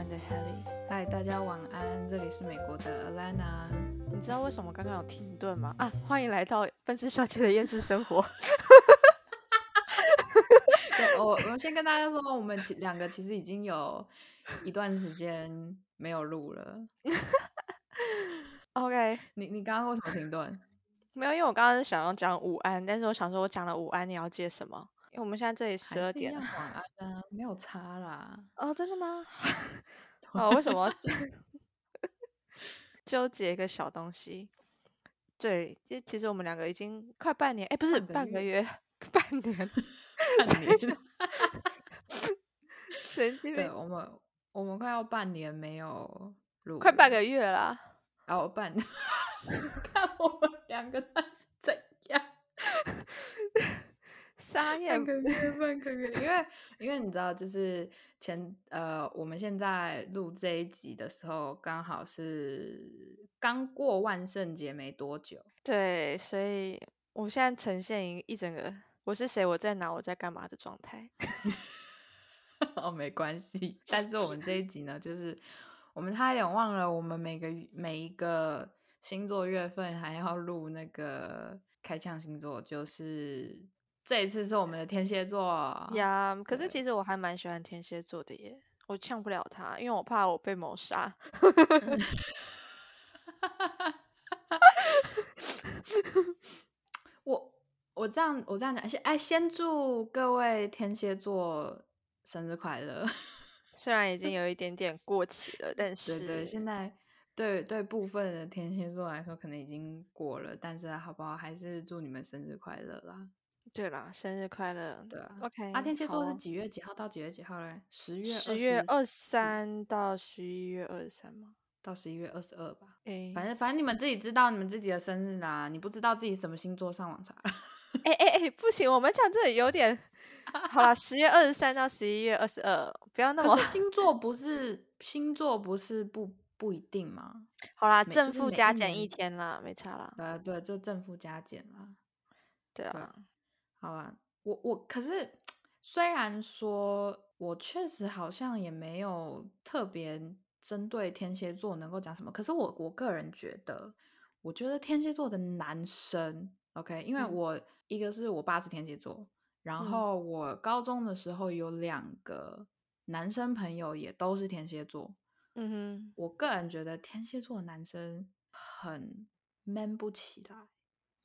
湾的 Helly。嗨，大家晚安，这里是美国的 Alana。你知道为什么刚刚有停顿吗？啊，欢迎来到奔驰小姐的厌世生活。我我先跟大家说，我们其两个其实已经有一段时间没有录了。OK，你你刚刚为什么停顿？没有，因为我刚刚想要讲午安，但是我想说，我讲了午安，你要接什么？因为我们现在这里十二点。晚安啊，没有差啦。哦，真的吗？哦，为什么 纠结一个小东西？对，其其实我们两个已经快半年，哎，不是半个月，半年，半年神经，病，我们我们快要半年没有录，快半，个月啦。然后半，看我们两个那是怎样？撒野半 个月，半个月，因为因为你知道，就是前呃，我们现在录这一集的时候，刚好是刚过万圣节没多久。对，所以我现在呈现一一整个我是谁，我在哪，我在干嘛的状态。哦，没关系。但是我们这一集呢，就是我们差一点忘了，我们每个每一个星座月份还要录那个开枪星座，就是这一次是我们的天蝎座。呀可是其实我还蛮喜欢天蝎座的耶，我呛不了他，因为我怕我被谋杀。我我这样我这样讲，先哎，先祝各位天蝎座生日快乐。虽然已经 有一点点过期了，但是对对，现在对对部分的天蝎座来说，可能已经过了，但是好不好，还是祝你们生日快乐啦。对啦，生日快乐。对啊 OK，啊，天蝎座是好几月几号到几月几号嘞？十月十月二十三到十一月二十三吗？到十一月二十二吧。诶，反正反正你们自己知道你们自己的生日啦，你不知道自己什么星座，上网查。哎哎哎，不行，我们讲这里有点 好啦，十月二十三到十一月二十二，不要那么可是星座不是星座不是不不一定吗？好啦，正负加减一天啦，没差啦。呃，对，就正负加减啦。对对啊，好吧，我我可是虽然说我确实好像也没有特别针对天蝎座能够讲什么，可是我我个人觉得，我觉得天蝎座的男生，OK，因为嗯。我、一个是我爸是天蝎座，然嗯。后我高中的时候有两个男生朋友也都是天蝎座，嗯哼。我个人觉得天蝎座的男生很 man 不起来。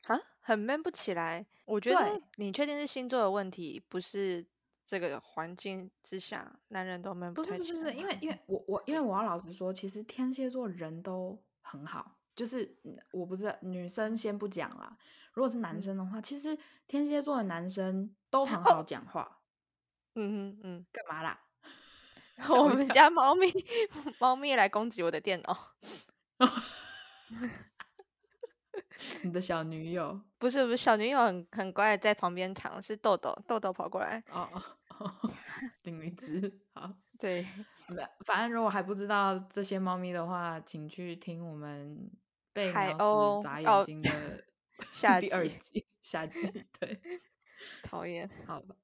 啊，很 man 不起来。我觉得你确定是星座的问题，不是这个环境之下男人都 man 不太起来不是不是，因为因为我我因为我要老实说，其实天蝎座人都很好，就是嗯我不知道女生先不讲啦，如果是男嗯。生的话，其实天蝎座的男生都很好讲话，嗯哼嗯，干嘛啦？我们家猫咪猫咪来攻击我的电脑，你的小女友不是不是，小女友很很乖，在旁边躺，是豆豆豆豆跑过来，哦哦哦，另一只好。对，反正如果还不知道这些猫咪的话，请去听我们被海鸟鸥眨哦眼睛的 下 第二集集下集。对，讨厌，好吧，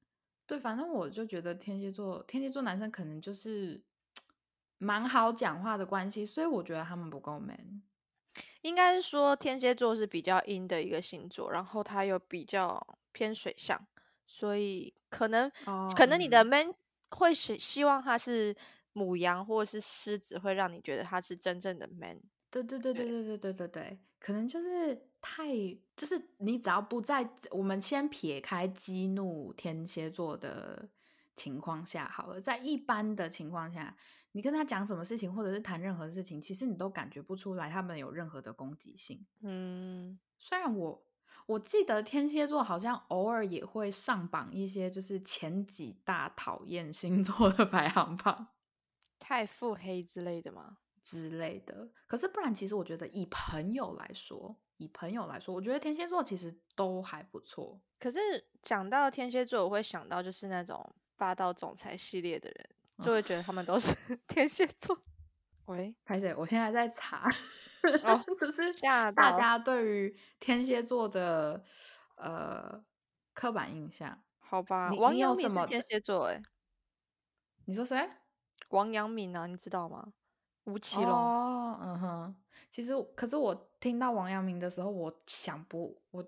对，反正我就觉得天蝎座天蝎座男生可能就是 蛮好讲话的关系，所以我觉得他们不够 man。应该是说天蝎座是比较阴的一个星座，然后它又比较偏水象，所以可能哦可能你的嗯 man 会希希望他是母羊或者是狮子，会让你觉得他是真正的 man。对对对对对对对对对，可能就是太就是你只要不在我们先撇开激怒天蝎座的情况下好了，在一般的情况下，你跟他讲什么事情，或者是谈任何事情，其实你都感觉不出来他们有任何的攻击性。嗯，虽然我我记得天蝎座好像偶尔也会上榜一些就是前几大讨厌星座的排行榜太腹黑之类的吗？之类的，可是不然，其实我觉得以朋友来说，以朋友来说，我觉得天蝎座其实都还不错。可是讲到天蝎座，我会想到就是那种霸道总裁系列的人，就会觉得他们都是 天蝎座。喂，开始，我现在在查，哦 就是大家对于天蝎座的呃刻板印象。好吧，王阳明是天蝎座哎、你说谁？王阳明啊，你知道吗？吴奇隆。哦，嗯哼。其实，可是我听到王阳明的时候，我想不，我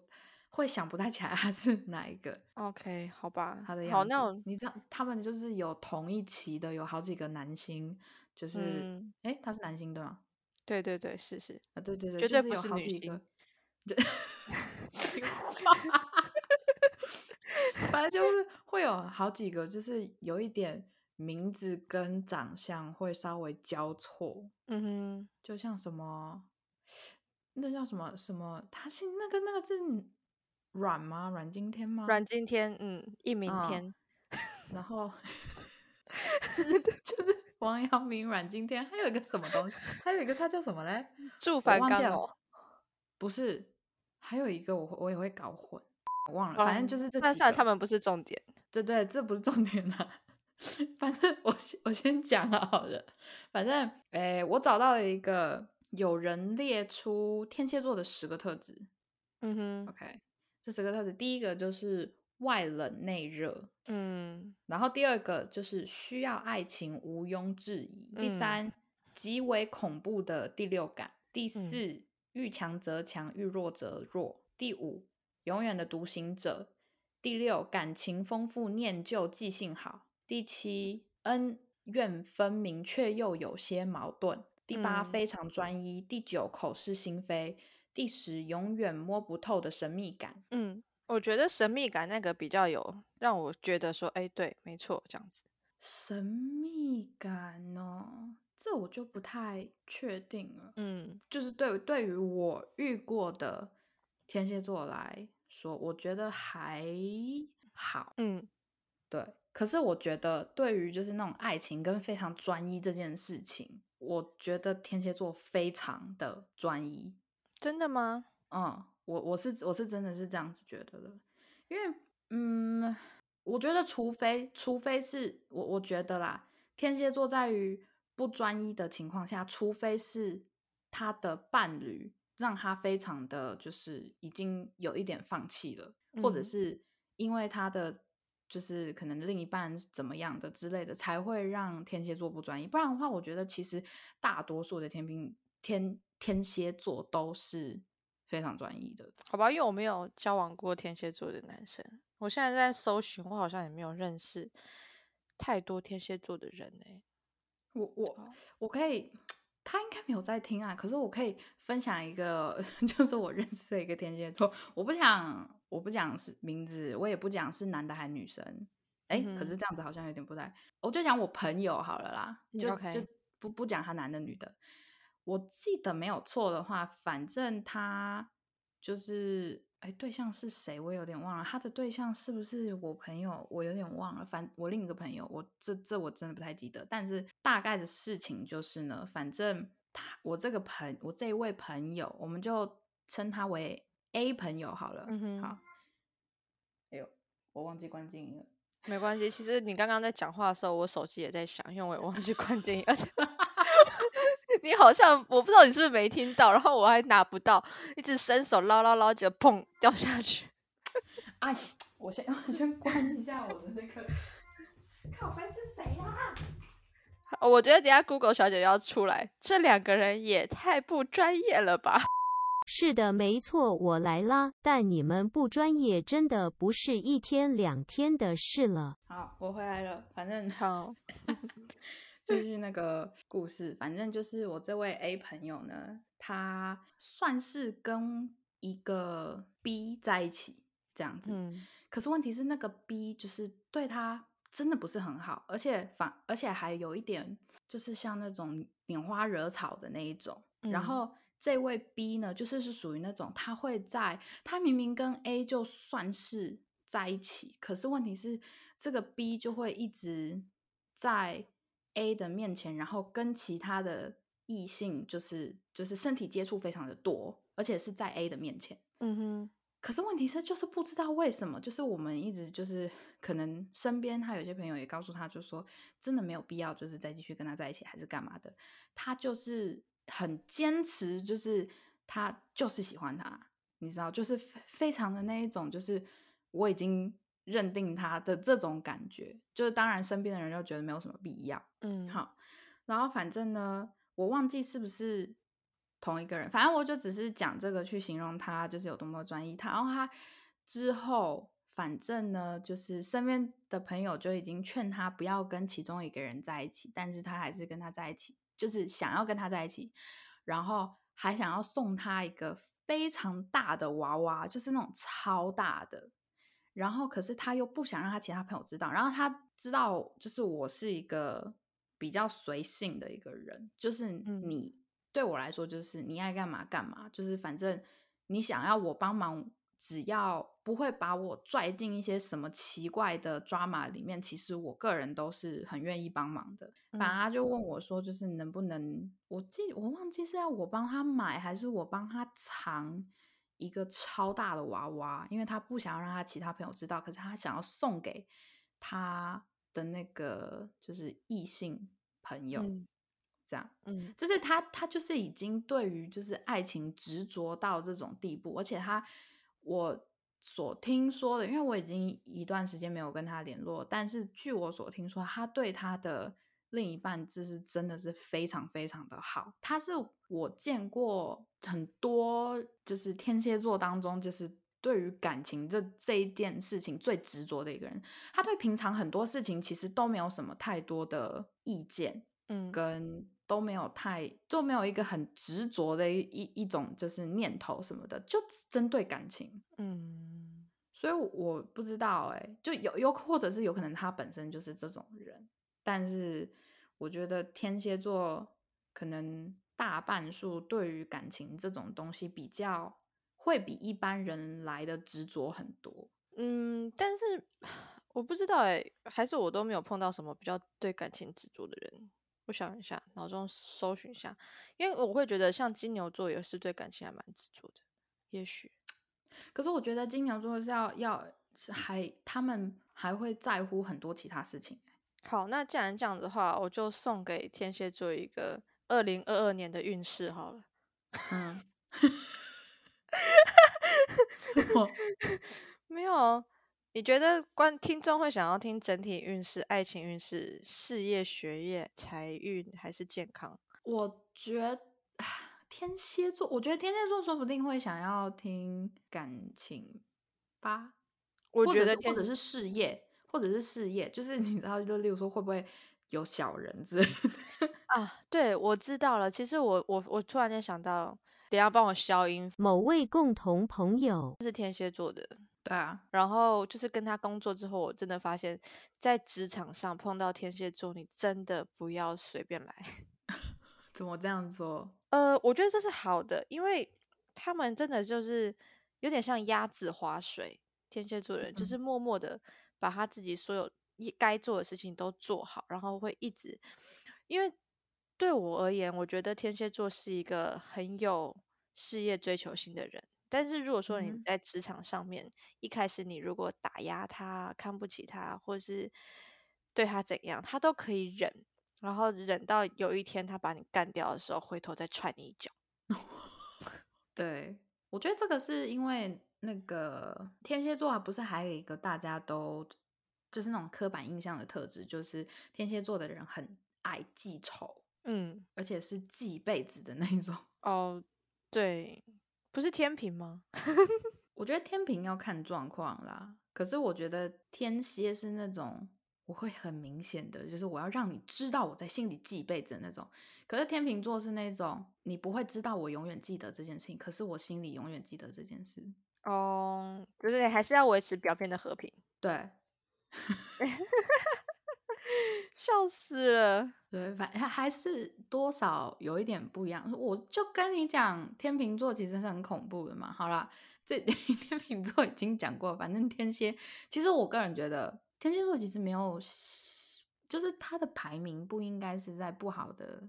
会想不太起来他是哪一个。OK，好吧，他的好，样子，那我你知道他们就是有同一期的，有好几个男星，就是，嗯哎、他是男星对吗？对对对，是是，啊，对对对，绝对不是女好几个星，就反正就是会有好几个，就是有一点名字跟长相会稍微交错，嗯哼就像什么，那叫什么什么，他姓那个那个是阮吗？阮经天吗？阮经天，嗯，易明嗯天，然后 就是王阳明、阮经天，还有一个什么东西，还有一个他叫什么嘞？祝我忘记了凡刚哦，不是，还有一个我会我也会搞混，我忘了，反正哦就是这那算了，他们不是重点。对对，这不是重点啦。反正我先我先讲好了。反正诶，我找到了一个有人列出天蝎座的十个特质。嗯哼，OK，这十个特质，第一个就是外冷内热，嗯。然后第二个就是需要爱情毋庸置疑，第嗯。三极为恐怖的第六感，第四遇强则强，遇弱则弱，第五永远的独行者，第六感情丰富，念旧记性好，第七恩怨分明却又有些矛盾，第八嗯。非常专一，第九口是心非，第十永远摸不透的神秘感。嗯，我觉得神秘感那个比较有让我觉得说，哎，对，没错，这样子。神秘感哦，这我就不太确定了。嗯就是对对于我遇过的天蝎座来说，我觉得还好。嗯对，可是我觉得对于就是那种爱情跟非常专一这件事情，我觉得天蝎座非常的专一。真的吗？嗯，我我是我是真的是这样子觉得的，因为嗯，我觉得除非除非是我我觉得啦，天蝎座在于不专一的情况下，除非是他的伴侣让他非常的就是已经有一点放弃了，或者嗯是因为他的就是可能另一半是怎么样的之类的，才会让天蝎座不专一。不然的话，我觉得其实大多数的天平天天蝎座都是非常专一的。好吧，因为我没有交往过天蝎座的男生，我现在在搜寻，我好像也没有认识太多天蝎座的人呢、我我我可以，他应该没有在听啊。可是我可以分享一个，就是我认识的一个天蝎座。我不讲，我不讲是名字，我也不讲是男的还是女生。哎、嗯可是这样子好像有点不太，我就讲我朋友好了啦，嗯就、就不不讲他男的女的。我记得没有错的话，反正他就是哎，对象是谁我有点忘了。他的对象是不是我朋友？我有点忘了。反我另一个朋友，我这这我真的不太记得。但是大概的事情就是呢，反正他我这个朋我这一位朋友，我们就称他为 A 朋友好了。嗯哼好。哎呦，我忘记关静音了。没关系，其实你刚刚在讲话的时候，我手机也在响，因为我也忘记关静音，而且你好像我不知道你是不是没听到，然后我还拿不到，一直伸手捞捞捞，结果砰掉下去。哎，我先我先关一下我的那个。靠背是谁啦？哦我觉得等下 Google 小姐要出来，这两个人也太不专业了吧？是的，没错，我来啦。但你们不专业，真的不是一天两天的事了。好，我回来了。反正好，继续那个故事，反正就是我这位 A 朋友呢，他算是跟一个 B 在一起这样子。嗯可是问题是，那个 B 就是对他真的不是很好，而且反而且还有一点就是像那种拈花惹草的那一种。然嗯后这位 B 呢，就是是属于那种他会在他明明跟 A 就算是在一起，可是问题是这个 B 就会一直在 A 的面前，然后跟其他的异性就是就是身体接触非常的多，而且是在 A 的面前。嗯哼，可是问题是，就是不知道为什么，就是我们一直就是可能身边他有些朋友也告诉他，就说真的没有必要，就是再继续跟他在一起，还是干嘛的？他就是很坚持，就是他就是喜欢他，你知道，就是非非常的那一种，就是我已经认定他的这种感觉，就是当然身边的人就觉得没有什么必要。嗯，好，然后反正呢，我忘记是不是同一个人，反正我就只是讲这个去形容他就是有多么专一他。然后他之后，反正呢，就是身边的朋友就已经劝他不要跟其中一个人在一起，但是他还是跟他在一起，就是想要跟他在一起，然后还想要送他一个非常大的娃娃，就是那种超大的。然后，可是他又不想让他其他朋友知道。然后他知道，就是我是一个比较随性的一个人，就是你对我来说，就是你爱干嘛干嘛，就是反正你想要我帮忙，只要不会把我拽进一些什么奇怪的抓马里面，其实我个人都是很愿意帮忙的。反正他就问我说，就是能不能，我记我忘记是要我帮他买，还是我帮他藏。一个超大的娃娃，因为他不想要让他其他朋友知道，可是他想要送给他的那个就是异性朋友，这样，嗯，就是他他就是已经对于就是爱情执着到这种地步，而且他我所听说的，因为我已经一段时间没有跟他联络，但是据我所听说，他对他的。另一半就是真的是非常非常的好，他是我见过很多就是天蝎座当中，就是对于感情这这一件事情最执着的一个人。他对平常很多事情其实都没有什么太多的意见，嗯，跟都没有太就没有一个很执着的一一种就是念头什么的，就针对感情，嗯，所以我不知道哎，就有有或者是有可能他本身就是这种人。但是我觉得天蝎座可能大半数对于感情这种东西比较会比一般人来的执着很多。嗯，但是我不知道哎，还是我都没有碰到什么比较对感情执着的人。我想一下，脑中搜寻一下，因为我会觉得像金牛座也是对感情还蛮执着的。也许，可是我觉得金牛座是要要是还他们还会在乎很多其他事情。好，那既然这样子的话，我就送给天蝎座一个二零二二年的运势好了。嗯，没有？你觉得观听众会想要听整体运势、爱情运势、事业、学业、财运还是健康？我觉得天蝎座，我觉得天蝎座说不定会想要听感情吧。我觉得或者是事业。或者是事业，就是你知道，就例如说会不会有小人之类的 啊？对，我知道了。其实我我我突然间想到，等下帮我消音。某位共同朋友是天蝎座的，对啊。然后就是跟他工作之后，我真的发现，在职场上碰到天蝎座，你真的不要随便来。怎么这样说？呃，我觉得这是好的，因为他们真的就是有点像鸭子划水。天蝎座人就是默默的。把他自己所有该做的事情都做好，然后会一直，因为对我而言，我觉得天蝎座是一个很有事业追求心的人。但是如果说你在职场上面一开始你如果打压他、看不起他，或是对他怎样，他都可以忍，然后忍到有一天他把你干掉的时候，回头再踹你一脚。对，我觉得这个是因为。那个天蝎座啊，不是还有一个大家都就是那种刻板印象的特质，就是天蝎座的人很爱记仇，嗯，而且是记一辈子的那种。哦，对，不是天平吗？我觉得天平要看状况啦。可是我觉得天蝎是那种我会很明显的，就是我要让你知道我在心里记一辈子的那种。可是天秤座是那种你不会知道我永远记得这件事情，可是我心里永远记得这件事。哦，就是还是要维持表面的和平。对，笑死了。对，反正还是多少有一点不一样。我就跟你讲，天秤座其实是很恐怖的嘛。好啦，这 天秤座已经讲过，反正天蝎，其实我个人觉得天蝎座其实没有，就是它的排名不应该是在不好的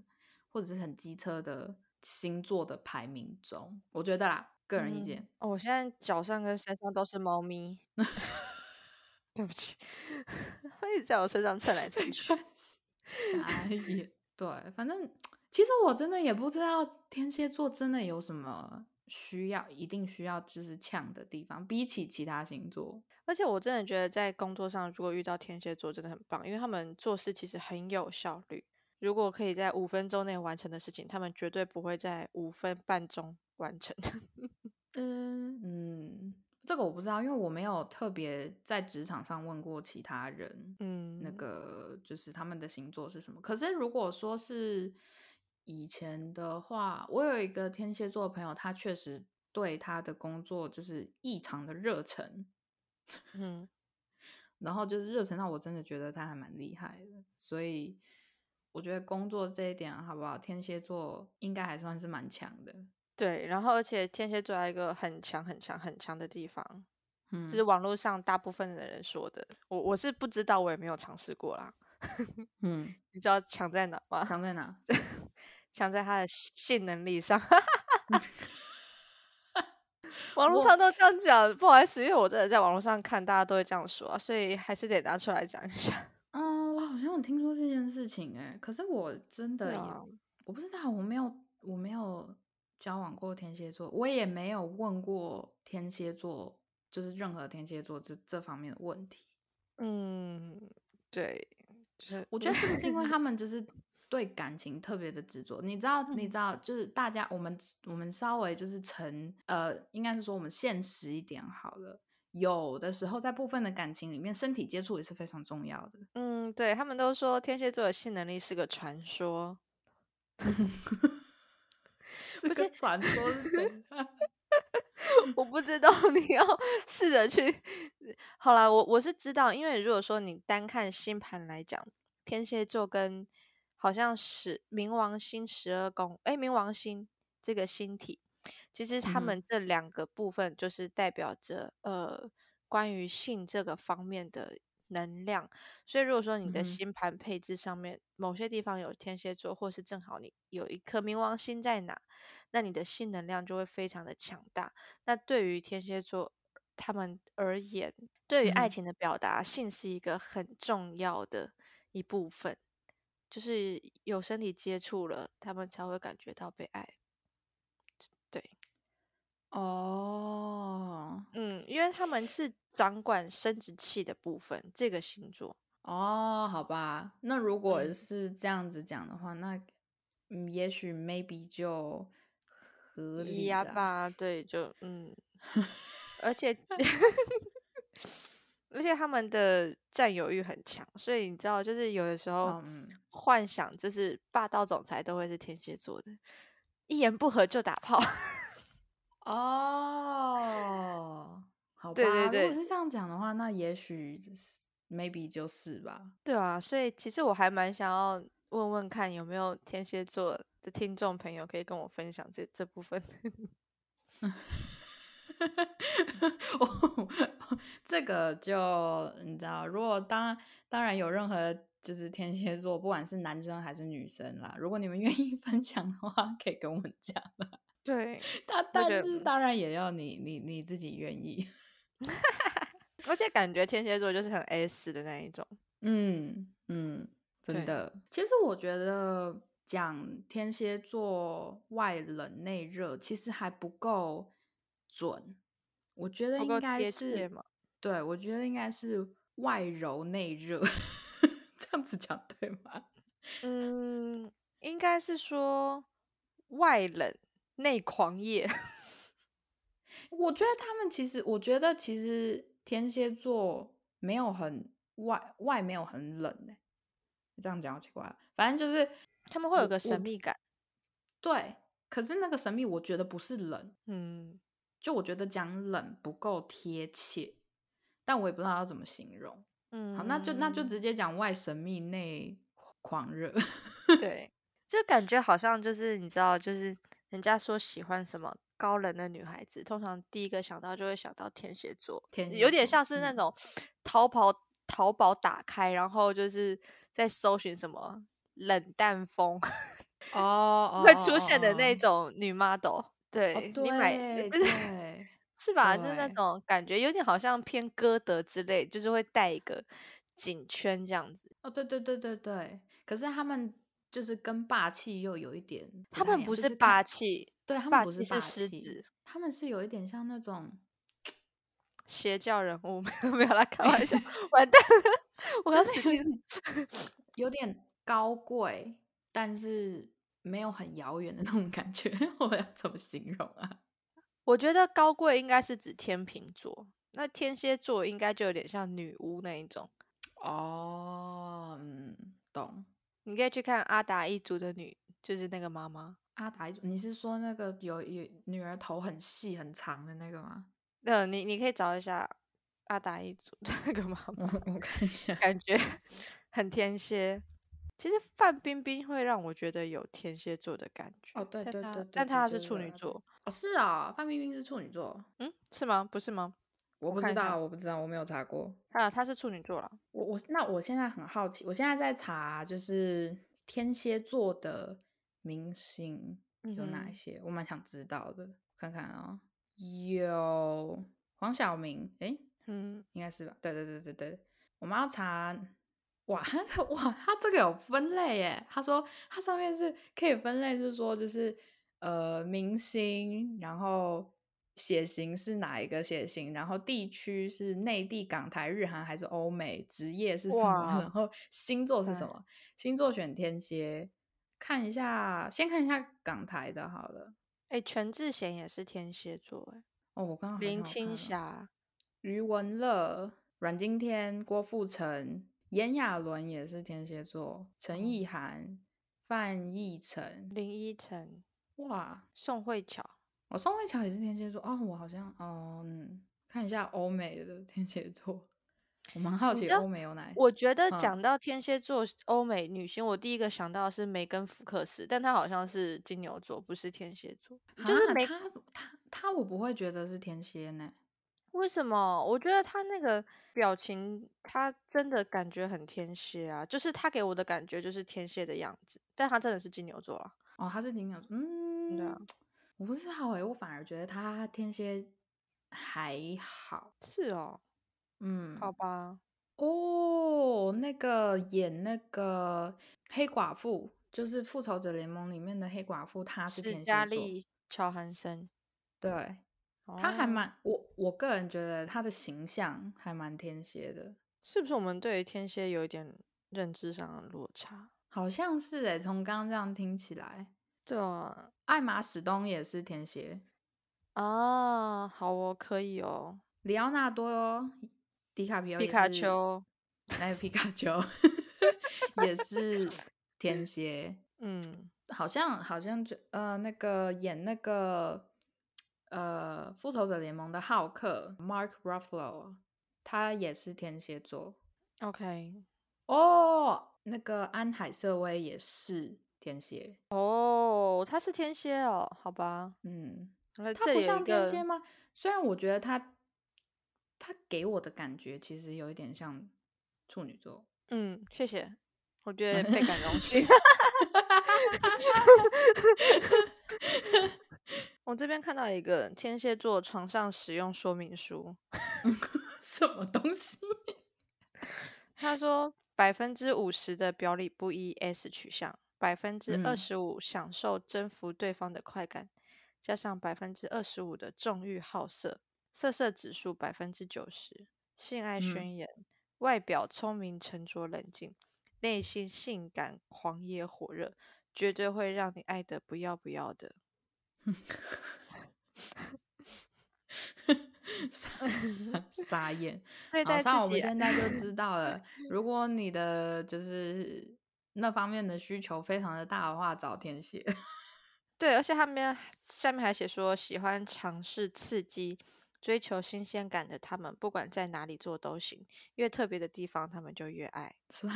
或者是很机车的星座的排名中，我觉得啦。个人意见哦，我现在脚上跟身上都是猫咪，对不起，会在我身上蹭来蹭 去。对，反正其实我真的也不知道天蝎座真的有什么需要，一定需要就是呛的地方，比起其他星座。而且我真的觉得在工作上，如果遇到天蝎座，真的很棒，因为他们做事其实很有效率。如果可以在五分钟内完成的事情，他们绝对不会在五分半钟完成。嗯嗯，这个我不知道，因为我没有特别在职场上问过其他人，嗯，那个就是他们的星座是什么。可是如果说是以前的话，我有一个天蝎座的朋友，他确实对他的工作就是异常的热忱。嗯，然后就是热忱到我真的觉得他还蛮厉害的，所以我觉得工作这一点好不好？天蝎座应该还算是蛮强的。对，然后而且天蝎座有一个很强、很强、很强的地方，嗯，就是网络上大部分的人说的，我我是不知道，我也没有尝试过啦。嗯，你知道强在哪吗？强在哪？强在他的性能力上。网络上都这样讲，不好意思，因为我真的在网络上看，大家都会这样说啊，所以还是得拿出来讲一下。嗯，我好像有听说这件事情哎、可是我真的也、啊我不知道，我没有我没有交往过天蝎座，我也没有问过天蝎座，就是任何天蝎座这这方面的问题。嗯，对，就是我觉得是不是因为他们就是对感情特别的执着？你知道，你嗯知道，就是大家我们我们稍微就是成呃，应该是说我们现实一点好了。有的时候在部分的感情里面，身体接触也是非常重要的。嗯，对他们都说天蝎座的性能力是个传说，是个传说是真的？我不知道 你要试着去。好啦，我我是知道，因为如果说你单看星盘来讲，天蝎座跟好像是冥王星十二宫，哎，冥王星这个星体，其实他们这两个部分就是代表着呃关于性这个方面的能量。所以如果说你的星盘配置上面某些地方有天蝎座，或是正好你有一颗冥王星在哪，那你的性能量就会非常的强大。那对于天蝎座他们而言，对于爱嗯情的表达，性是一个很重要的一部分，就是有身体接触了，他们才会感觉到被爱。对，哦嗯，因为他们是掌管生殖器的部分，这个星座。哦，好吧。那如果嗯是这样子讲的话，那嗯，也许 maybe 就合理。呀吧，对，就嗯，而且 而且他们的占有欲很强，所以你知道，就是有的时候嗯，幻想就是霸道总裁都会是天蝎座的，一言不合就打炮。哦，好吧。对对对如果是这样讲的话，那也许就是 maybe 就是吧。对啊，所以其实我还蛮想要问问看，有没有天蝎座的听众朋友可以跟我分享这这部分。哦，这个就你知道，如果当当然有任何就是天蝎座，不管是男生还是女生啦，如果你们愿意 分享的话，可以跟我们讲啦。对，但但是当然也要你你你自己愿意。而且感觉天蝎座就是很 S 的那一种。嗯嗯，真的。其实我觉得讲天蝎座外冷内热，其实还不够准。我觉得应该是，对，我觉得应该是外柔内热，这样子讲对吗？嗯，应该是说外冷内狂野。我觉得他们其实，我觉得其实天蝎座没有很外外没有很冷哎、这样讲好奇怪，反正就是他们会有个神秘感。对，可是那个神秘，我觉得不是冷，嗯，就我觉得讲冷不够贴切，但我也不知道要怎么形容。嗯，好，那就那就直接讲外神秘内狂热。对，就感觉好像就是你知道，就是人家说喜欢什么高冷的女孩子，通常第一个想到就会想到天蝎座，天蝎有点像是那嗯种淘宝淘宝打开，然后就是在搜寻什么冷淡风哦会出现的那种。种女 model。对，哦，你买对对，是吧？就是那对种感觉，有点好像偏歌德之类，就是会带一个颈圈这样子。哦，对对对对对。可是他们就是跟霸气又有一点不他太一样，们不就是是霸，气，对他们霸不是霸气狮子，他们是有一点像那种 邪教人物，没有没有来开玩笑，完蛋了，我要就是有死定了。点有点高贵，但是没有很遥远的那种感觉。我要怎么形容啊？我觉得高贵应该是指天秤座，那天蝎座应该就有点像女巫那一种。哦，嗯，懂。你可以去看阿达一族的女，就是那个妈妈。阿达一族，你是说那个有有女儿头很细很长的那个吗？嗯，你你可以找一下阿达一族的那个妈妈，我我看一下。感觉很天蝎。其实范冰冰会让我觉得有天蝎座的感觉。哦，对对对对，但她是处女座。哦，是啊、范冰冰是处女座，嗯，是吗？不是吗？我不知道，我不知道，我没有查过。啊，她是处女座了。我我那我现在很好奇，我现在在查就是天蝎座的明星有哪一些，我蛮想知道的，看看啊、有黄晓明，诶，嗯，应该是吧？对对对对对，我们要查。哇，他 哇，他这个有分类耶。他说他上面是可以分类，是说就是呃明星，然后血型是哪一个血型，然后地区是内地、港台、日韩还是欧美，职业是什么，然后星座是什么？星座选天蝎，看一下，先看一下港台的好了。哎、全智贤也是天蝎座，哎，哦，我刚刚好林青霞，余文乐、阮经天、郭富城、炎亚纶也是天蝎座，陈意涵、范逸臣，林依晨，哇，宋慧乔。哦，宋慧乔也是天蝎座哦，我好像哦嗯，看一下欧美的天蝎座，我蛮好奇欧美有哪？我觉得嗯讲到天蝎座欧美女星，我第一个想到的是梅根福克斯，但她好像是金牛座，不是天蝎座。就是梅啊他他他，我不会觉得是天蝎呢。为什么？我觉得他那个表情，他真的感觉很天蝎啊，就是他给我的感觉就是天蝎的样子，但他真的是金牛座啊。哦，他是金牛座，嗯，对啊我不知道哎，我反而觉得他天蝎还好，是哦，嗯，好吧，哦，那个演那个黑寡妇，就是复仇者联盟里面的黑寡妇，她是史天蝎座，嘉丽·乔韩森，对，她还哦。蛮我我个人觉得他的形象还蛮天蝎的，是不是我们对于天蝎有一点认知上的落差？好像是哎，从刚刚这样听起来，对啊，艾玛史东也是天蝎，哦，好哦，可以哦，里奥纳多迪卡皮奥皮卡，丘，还有皮卡丘？也是天蝎，嗯，好像好像就呃那个演那个呃复仇者联盟的浩克 Mark Ruffalo，他也是天蝎座 OK，哦。那个安海瑟薇也是天蝎，哦，他是天蝎哦，好吧，嗯，他不像天蝎吗？虽然我觉得他他给我的感觉其实有一点像处女座，嗯，谢谢，我觉得倍感荣幸。我这边看到一个天蝎座床上使用说明书，什么东西？他说百分之五十的表里不一 S 取向，百分之二嗯十五享受征服对方的快感，加上百分之二十五的纵欲好色，色色指数百分之九十，性爱嗯宣言，外表聪明沉着冷静，内心性感狂野火热，绝对会让你爱的不要不要的。傻傻眼。对待好像我自己啊，们现在就知道了，如果你的就是那方面的需求非常的大的话，找天蝎。对，而且他们下面还写说，喜欢尝试刺激、追求新鲜感的他们，不管在哪里做都行，越特别的地方他们就越爱。傻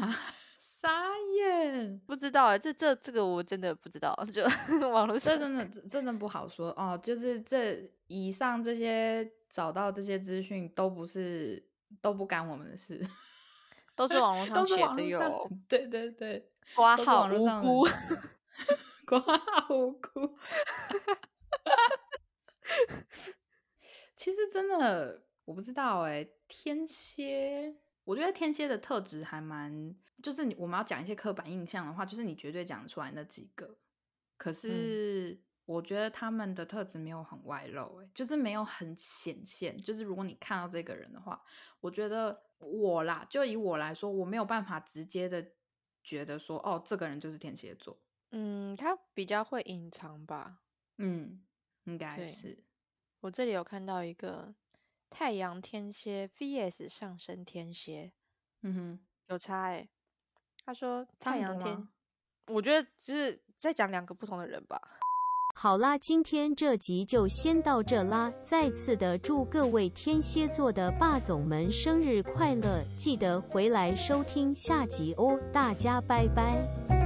傻眼，不知道啊这这这个我真的不知道，就 网络上这真的这真的不好说哦。就是这以上这些找到这些资讯都不是都不干我们的事，都是网络上写的哟，对对对，都是 挂号无辜。挂号无辜。其实真的我不知道哎、天蝎，我觉得天蝎的特质还蛮，就是你我们要讲一些刻板印象的话，就是你绝对讲得出来那几个。可是我觉得他们的特质没有很外露、欸，就是没有很显现。就是如果你看到这个人的话，我觉得我啦，就以我来说，我没有办法直接的觉得说，哦，这个人就是天蝎座。嗯，他比较会隐藏吧。嗯，应该是。我这里有看到一个太阳天蝎 VS 上升天蝎，嗯哼，有差哎、他说太阳天，我觉得就是在讲两个不同的人吧。好啦，今天这集就先到这啦！再次的祝各位天蝎座的霸总们生日快乐，记得回来收听下集哦，大家拜拜。